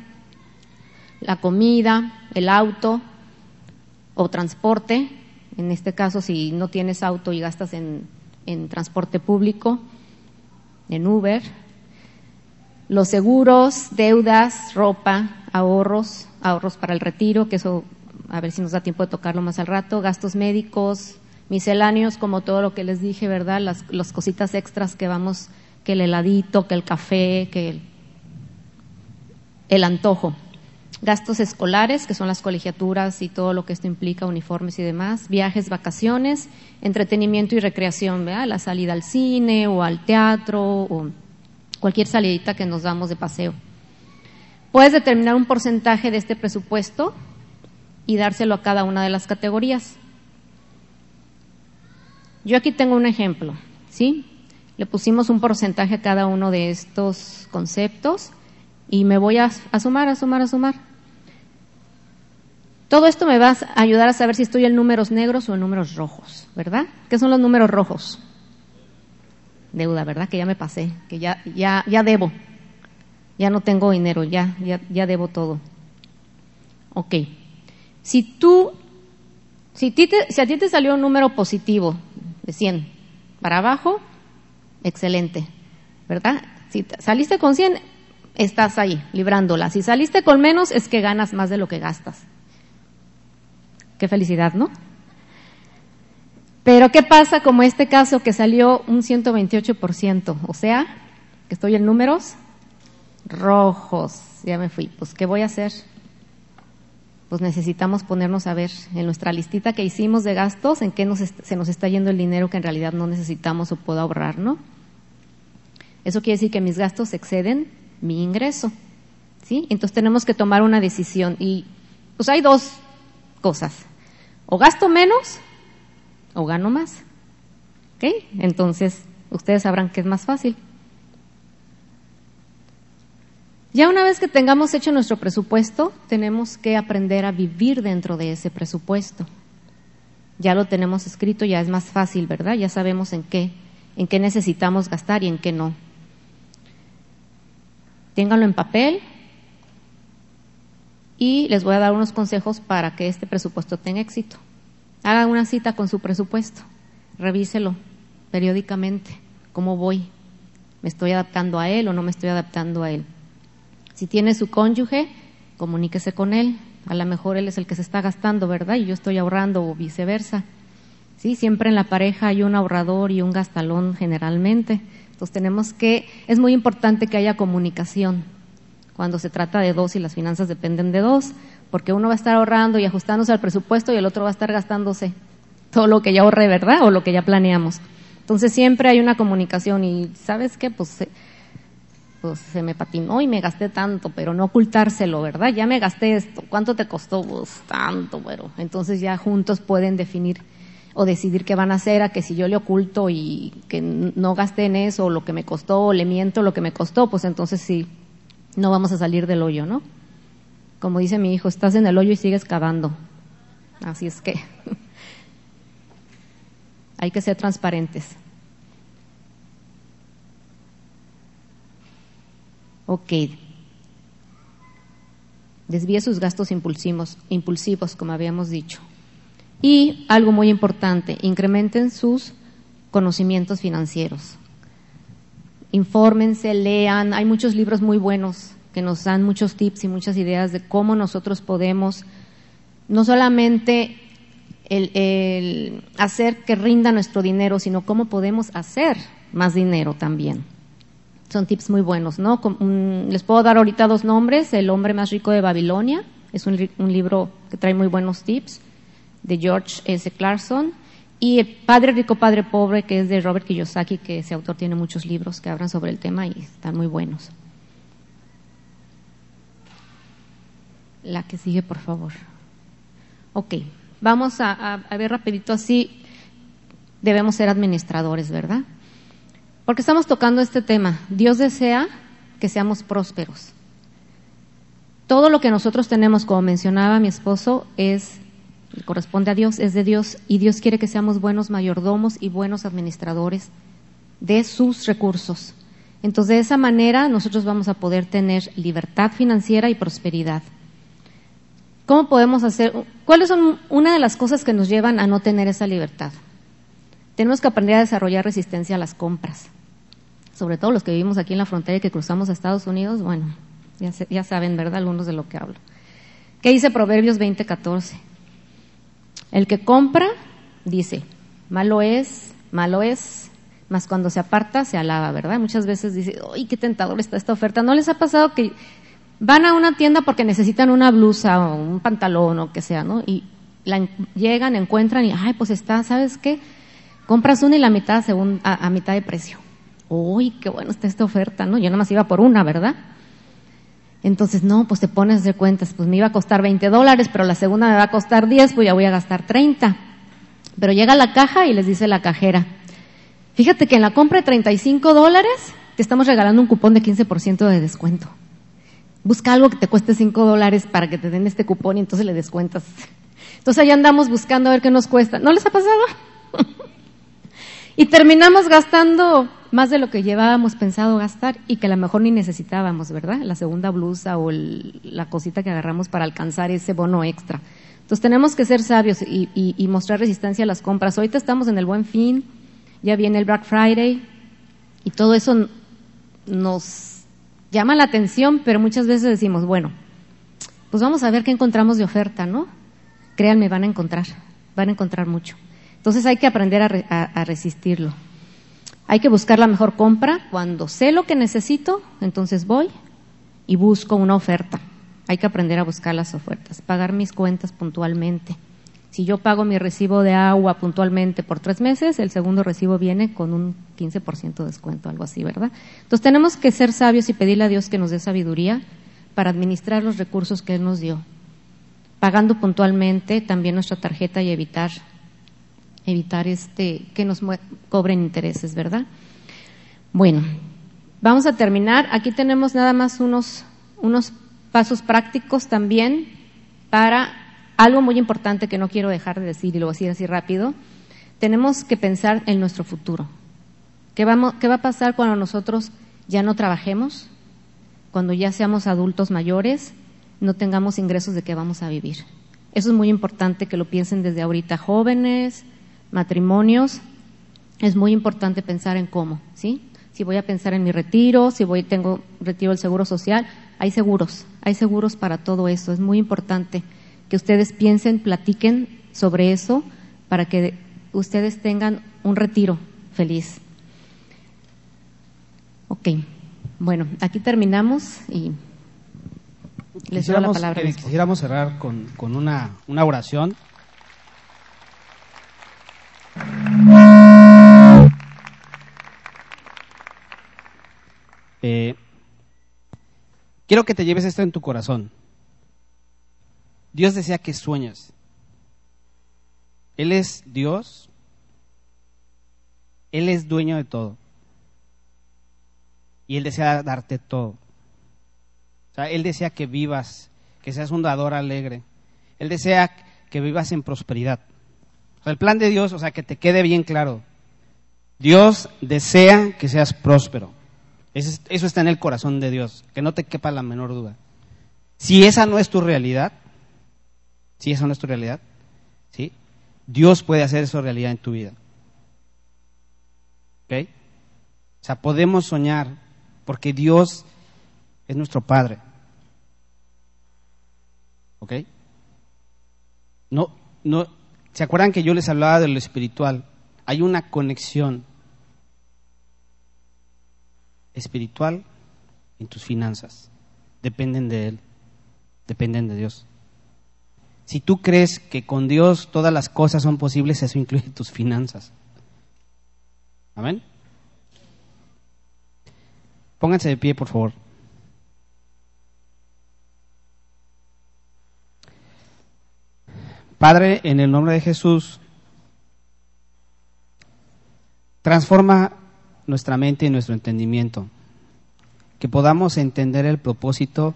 Speaker 3: la comida, el auto o transporte, en este caso si no tienes auto y gastas en, en transporte público, en Uber, los seguros, deudas, ropa, ahorros, ahorros para el retiro, que eso a ver si nos da tiempo de tocarlo más al rato, gastos médicos, misceláneos, como todo lo que les dije, ¿verdad? Las, cositas extras que vamos, que el heladito, que el café, que el, el antojo. Gastos escolares, que son las colegiaturas y todo lo que esto implica, uniformes y demás. Viajes, vacaciones, entretenimiento y recreación, ¿verdad? La salida al cine o al teatro o cualquier salidita que nos damos de paseo. Puedes determinar un porcentaje de este presupuesto y dárselo a cada una de las categorías. Yo aquí tengo un ejemplo, ¿sí? Le pusimos un porcentaje a cada uno de estos conceptos y me voy a, sumar, a sumar, a sumar. Todo esto me va a ayudar a saber si estoy en números negros o en números rojos, ¿verdad? ¿Qué son los números rojos? Deuda, ¿verdad? Que ya me pasé, que ya, ya, ya debo. Ya no tengo dinero, ya, ya, ya debo todo. Ok. Si tú, si, te, si a ti te salió un número positivo de 100 para abajo, excelente, ¿verdad? Si saliste con 100, estás ahí, librándola. Si saliste con menos, es que ganas más de lo que gastas. Qué felicidad, ¿no? Pero ¿qué pasa como este caso que salió un 128%? O sea, que estoy en números rojos. Ya me fui. Pues, ¿qué voy a hacer? Pues necesitamos ponernos a ver en nuestra listita que hicimos de gastos en qué nos se nos está yendo el dinero que en realidad no necesitamos o puedo ahorrar, ¿no? Eso quiere decir que mis gastos exceden mi ingreso. ¿Sí? Entonces tenemos que tomar una decisión y pues hay dos cosas. O gasto menos o gano más. ¿Ok? Entonces, ustedes sabrán que es más fácil. Ya una vez que tengamos hecho nuestro presupuesto, tenemos que aprender a vivir dentro de ese presupuesto. Ya lo tenemos escrito, ya es más fácil, ¿verdad? Ya sabemos en qué, en qué necesitamos gastar y en qué no. Ténganlo en papel y les voy a dar unos consejos para que este presupuesto tenga éxito. Haga una cita con su presupuesto, revíselo periódicamente, cómo voy, me estoy adaptando a él o no me estoy adaptando a él. Si tiene su cónyuge, comuníquese con él. A lo mejor él es el que se está gastando, ¿verdad? Y yo estoy ahorrando o viceversa. Sí, siempre en la pareja hay un ahorrador y un gastalón generalmente. Entonces tenemos que, es muy importante que haya comunicación cuando se trata de dos y las finanzas dependen de dos, porque uno va a estar ahorrando y ajustándose al presupuesto y el otro va a estar gastándose todo lo que ya ahorré, ¿verdad? O lo que ya planeamos. Entonces siempre hay una comunicación y ¿sabes qué? Pues se, pues se me patinó y me gasté tanto, pero no ocultárselo, ¿verdad? Ya me gasté esto, ¿cuánto te costó? Pues tanto, pero entonces ya juntos pueden definir o decidir qué van a hacer a que si yo le oculto y que no gasté en eso, o lo que me costó, o le miento lo que me costó, pues entonces sí, no vamos a salir del hoyo, ¿no? Como dice mi hijo, estás en el hoyo y sigues cavando. Así es que hay que ser transparentes. Ok. Desvíe sus gastos impulsivos, impulsivos, como habíamos dicho. Y algo muy importante, incrementen sus conocimientos financieros. Infórmense, lean, hay muchos libros muy buenos que nos dan muchos tips y muchas ideas de cómo nosotros podemos no solamente el, hacer que rinda nuestro dinero, sino cómo podemos hacer más dinero también. Son tips muy buenos, ¿no? les puedo dar ahorita dos nombres, El hombre más rico de Babilonia, Es un, un libro que trae muy buenos tips de George S. Clarkson. Y el Padre Rico, Padre Pobre, que es de Robert Kiyosaki, que ese autor tiene muchos libros que hablan sobre el tema y están muy buenos. La que sigue, por favor. Ok, vamos a, a ver rapidito así. Debemos ser administradores, ¿verdad? Porque estamos tocando este tema. Dios desea que seamos prósperos. Todo lo que nosotros tenemos, como mencionaba mi esposo, es corresponde a Dios, es de Dios y Dios quiere que seamos buenos mayordomos y buenos administradores de sus recursos. Entonces, de esa manera nosotros vamos a poder tener libertad financiera y prosperidad. ¿Cómo podemos hacer? ¿Cuáles son una de las cosas que nos llevan a no tener esa libertad? Tenemos que aprender a desarrollar resistencia a las compras. Sobre todo los que vivimos aquí en la frontera y que cruzamos a Estados Unidos, bueno, ya, ya saben, ¿verdad? Algunos de lo que hablo. ¿Qué dice Proverbios 20:14? El que compra dice, malo es, malo es, mas cuando se aparta se alaba, ¿verdad? Muchas veces dice, ¡ay, qué tentador está esta oferta! ¿No les ha pasado que van a una tienda porque necesitan una blusa o un pantalón o que sea, ¿no? Y la, llegan, encuentran y, ay, pues está, ¿sabes qué? Compras una y la mitad según, a mitad de precio. ¡Uy, qué bueno está esta oferta, ¿no? Yo nada más iba por una, ¿verdad? Entonces, no, pues te pones de cuentas, pues me iba a costar 20 dólares, pero la segunda me va a costar 10, pues ya voy a gastar 30. Pero llega la caja y les dice la cajera, fíjate que en la compra de 35 dólares te estamos regalando un cupón de 15% de descuento. Busca algo que te cueste 5 dólares para que te den este cupón y entonces le descuentas. Entonces allá andamos buscando a ver qué nos cuesta. ¿No les ha pasado? y terminamos gastando más de lo que llevábamos pensado gastar y que a lo mejor ni necesitábamos, ¿verdad? La segunda blusa o el, la cosita que agarramos para alcanzar ese bono extra. Entonces tenemos que ser sabios y, y, mostrar resistencia a las compras. Ahorita estamos en el buen fin, ya viene el Black Friday y todo eso nos llama la atención, pero muchas veces decimos, bueno, pues vamos a ver qué encontramos de oferta, ¿no? Créanme, van a encontrar, van a encontrar mucho. Entonces hay que aprender a, re, a, resistirlo. Hay que buscar la mejor compra. Cuando sé lo que necesito, entonces voy y busco una oferta. Hay que aprender a buscar las ofertas, pagar mis cuentas puntualmente. Si yo pago mi recibo de agua puntualmente por tres meses, el segundo recibo viene con un 15% de descuento, algo así, ¿verdad? Entonces tenemos que ser sabios y pedirle a Dios que nos dé sabiduría para administrar los recursos que Él nos dio, pagando puntualmente también nuestra tarjeta y evitar evitar este que nos cobren intereses, ¿verdad? Bueno, vamos a terminar. Aquí tenemos nada más unos unos pasos prácticos también para algo muy importante que no quiero dejar de decir y lo voy a decir así rápido. Tenemos que pensar en nuestro futuro. ¿Qué, vamos, ¿Qué va a pasar cuando nosotros ya no trabajemos? Cuando ya seamos adultos mayores, no tengamos ingresos de qué vamos a vivir. Eso es muy importante que lo piensen desde ahorita, jóvenes, matrimonios, es muy importante pensar en cómo, ¿sí? Si voy a pensar en mi retiro, si voy tengo retiro del seguro social, hay seguros, hay seguros para todo eso. Es muy importante que ustedes piensen, platiquen sobre eso para que ustedes tengan un retiro feliz. Ok, bueno, aquí terminamos y les doy la palabra.
Speaker 2: Quisiéramos cerrar con, con una, una oración. Eh, quiero que te lleves esto en tu corazón. Dios desea que sueñes. Él es Dios. Él es dueño de todo. Y Él desea darte todo. O sea, Él desea que vivas, que seas un dador alegre. Él desea que vivas en prosperidad. O sea, el plan de Dios, o sea, que te quede bien claro. Dios desea que seas próspero. Eso, está en el corazón de Dios, que no te quepa la menor duda. Si esa no es tu realidad, si esa no es tu realidad, ¿sí? Dios puede hacer eso realidad en tu vida. ¿Ok? O sea, podemos soñar porque Dios es nuestro Padre. ¿Ok? No, no, ¿Se acuerdan que yo les hablaba de lo espiritual? Hay una conexión espiritual en tus finanzas. Dependen de Él, dependen de Dios. Si tú crees que con Dios todas las cosas son posibles, eso incluye tus finanzas. Amén. Pónganse de pie, por favor. Padre, en el nombre de Jesús, transforma nuestra mente y nuestro entendimiento, que podamos entender el propósito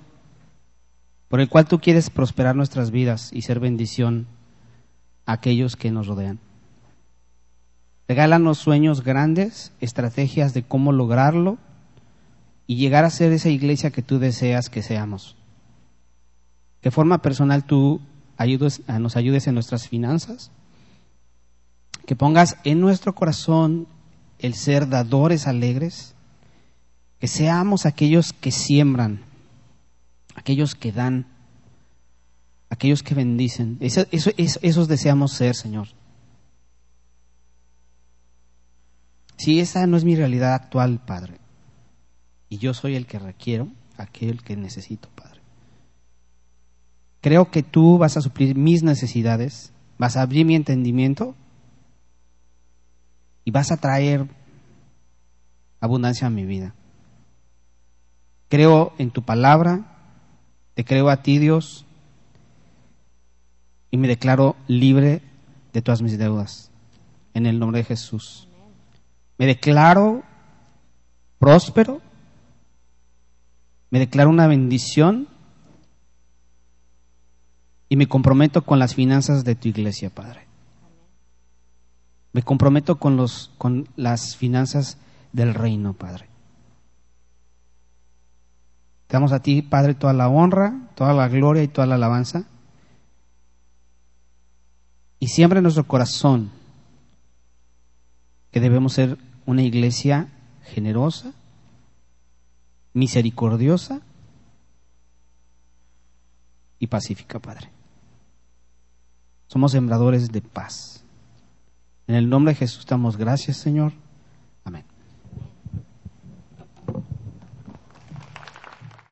Speaker 2: por el cual tú quieres prosperar nuestras vidas y ser bendición a aquellos que nos rodean. Regálanos sueños grandes, estrategias de cómo lograrlo y llegar a ser esa iglesia que tú deseas que seamos. De forma personal tú nos ayudes en nuestras finanzas, que pongas en nuestro corazón el ser dadores alegres, que seamos aquellos que siembran, aquellos que dan, aquellos que bendicen. Eso, esos deseamos ser, Señor. Si esa no es mi realidad actual, Padre, y yo soy el que requiero, aquel que necesito, Padre. Creo que tú vas a suplir mis necesidades, vas a abrir mi entendimiento y vas a traer abundancia a mi vida. Creo en tu palabra, te creo a ti, Dios, y me declaro libre de todas mis deudas. En el nombre de Jesús. Me declaro próspero. Me declaro una bendición. Y me comprometo con las finanzas de tu iglesia, Padre. Me comprometo con, los, con las finanzas del reino, Padre. Te damos a ti, Padre, toda la honra, toda la gloria y toda la alabanza. Y siempre en nuestro corazón que debemos ser una iglesia generosa, misericordiosa y pacífica, Padre. Somos sembradores de paz. En el nombre de Jesús damos gracias, Señor